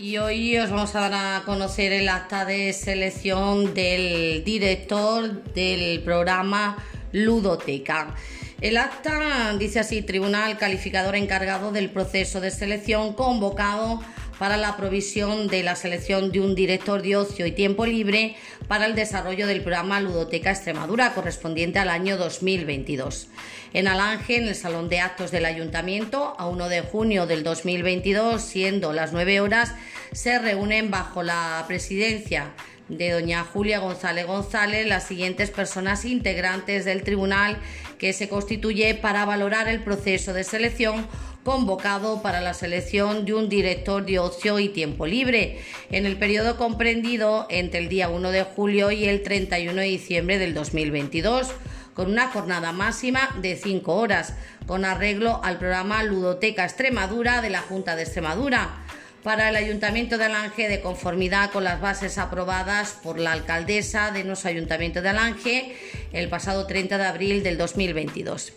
Y hoy os vamos a dar a conocer el acta de selección del director del programa Ludoteca. El acta dice así, Tribunal Calificador encargado del proceso de selección convocado para la provisión de la selección de un director de ocio y tiempo libre para el desarrollo del programa Ludoteca Extremadura correspondiente al año 2022. En Alange, en el Salón de Actos del Ayuntamiento, a 1 de junio del 2022, siendo las 9 horas, se reúnen bajo la presidencia de doña Julia González González las siguientes personas integrantes del tribunal que se constituye para valorar el proceso de selección convocado para la selección de un director de ocio y tiempo libre. En el periodo comprendido entre el día 1 de julio y el 31 de diciembre del 2022 con una jornada máxima de 5 horas, con arreglo al programa Ludoteca Extremadura de la Junta de Extremadura. Para el Ayuntamiento de Alange de conformidad con las bases aprobadas por la alcaldesa de nuestro Ayuntamiento de Alange el pasado 30 de abril del 2022.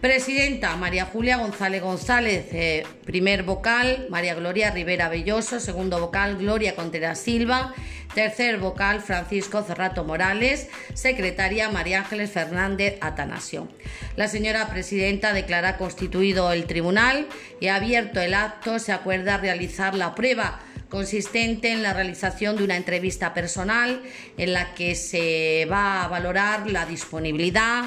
Presidenta María Julia González González, eh, primer vocal María Gloria Rivera Belloso, segundo vocal Gloria Contreras Silva, tercer vocal Francisco Cerrato Morales, secretaria María Ángeles Fernández Atanasio. La señora presidenta declara constituido el tribunal y abierto el acto, se acuerda realizar la prueba consistente en la realización de una entrevista personal en la que se va a valorar la disponibilidad,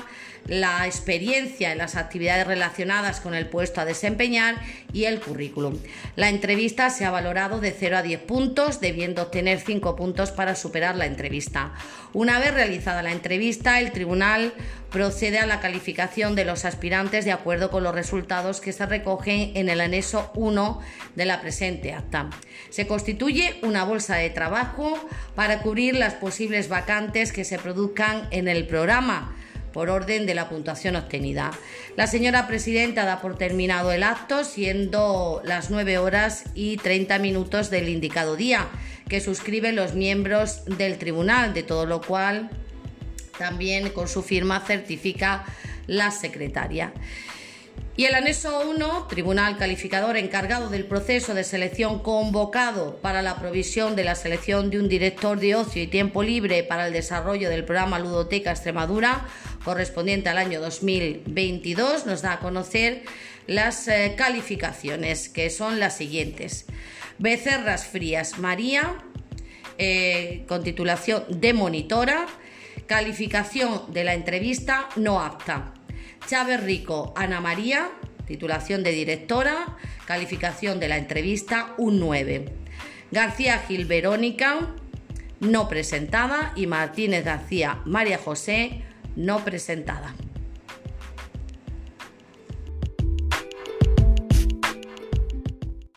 la experiencia en las actividades relacionadas con el puesto a desempeñar y el currículum. La entrevista se ha valorado de 0 a 10 puntos, debiendo obtener 5 puntos para superar la entrevista. Una vez realizada la entrevista, el tribunal procede a la calificación de los aspirantes de acuerdo con los resultados que se recogen en el anexo 1 de la presente acta. Se constituye una bolsa de trabajo para cubrir las posibles vacantes que se produzcan en el programa por orden de la puntuación obtenida. La señora presidenta da por terminado el acto, siendo las 9 horas y 30 minutos del indicado día, que suscriben los miembros del tribunal, de todo lo cual también con su firma certifica la secretaria. Y el anexo 1, Tribunal Calificador encargado del proceso de selección convocado para la provisión de la selección de un director de ocio y tiempo libre para el desarrollo del programa Ludoteca Extremadura correspondiente al año 2022, nos da a conocer las eh, calificaciones, que son las siguientes. Becerras Frías María, eh, con titulación de monitora, calificación de la entrevista no apta. Chávez Rico Ana María, titulación de directora, calificación de la entrevista un 9. García Gil Verónica, no presentada, y Martínez García María José, no presentada.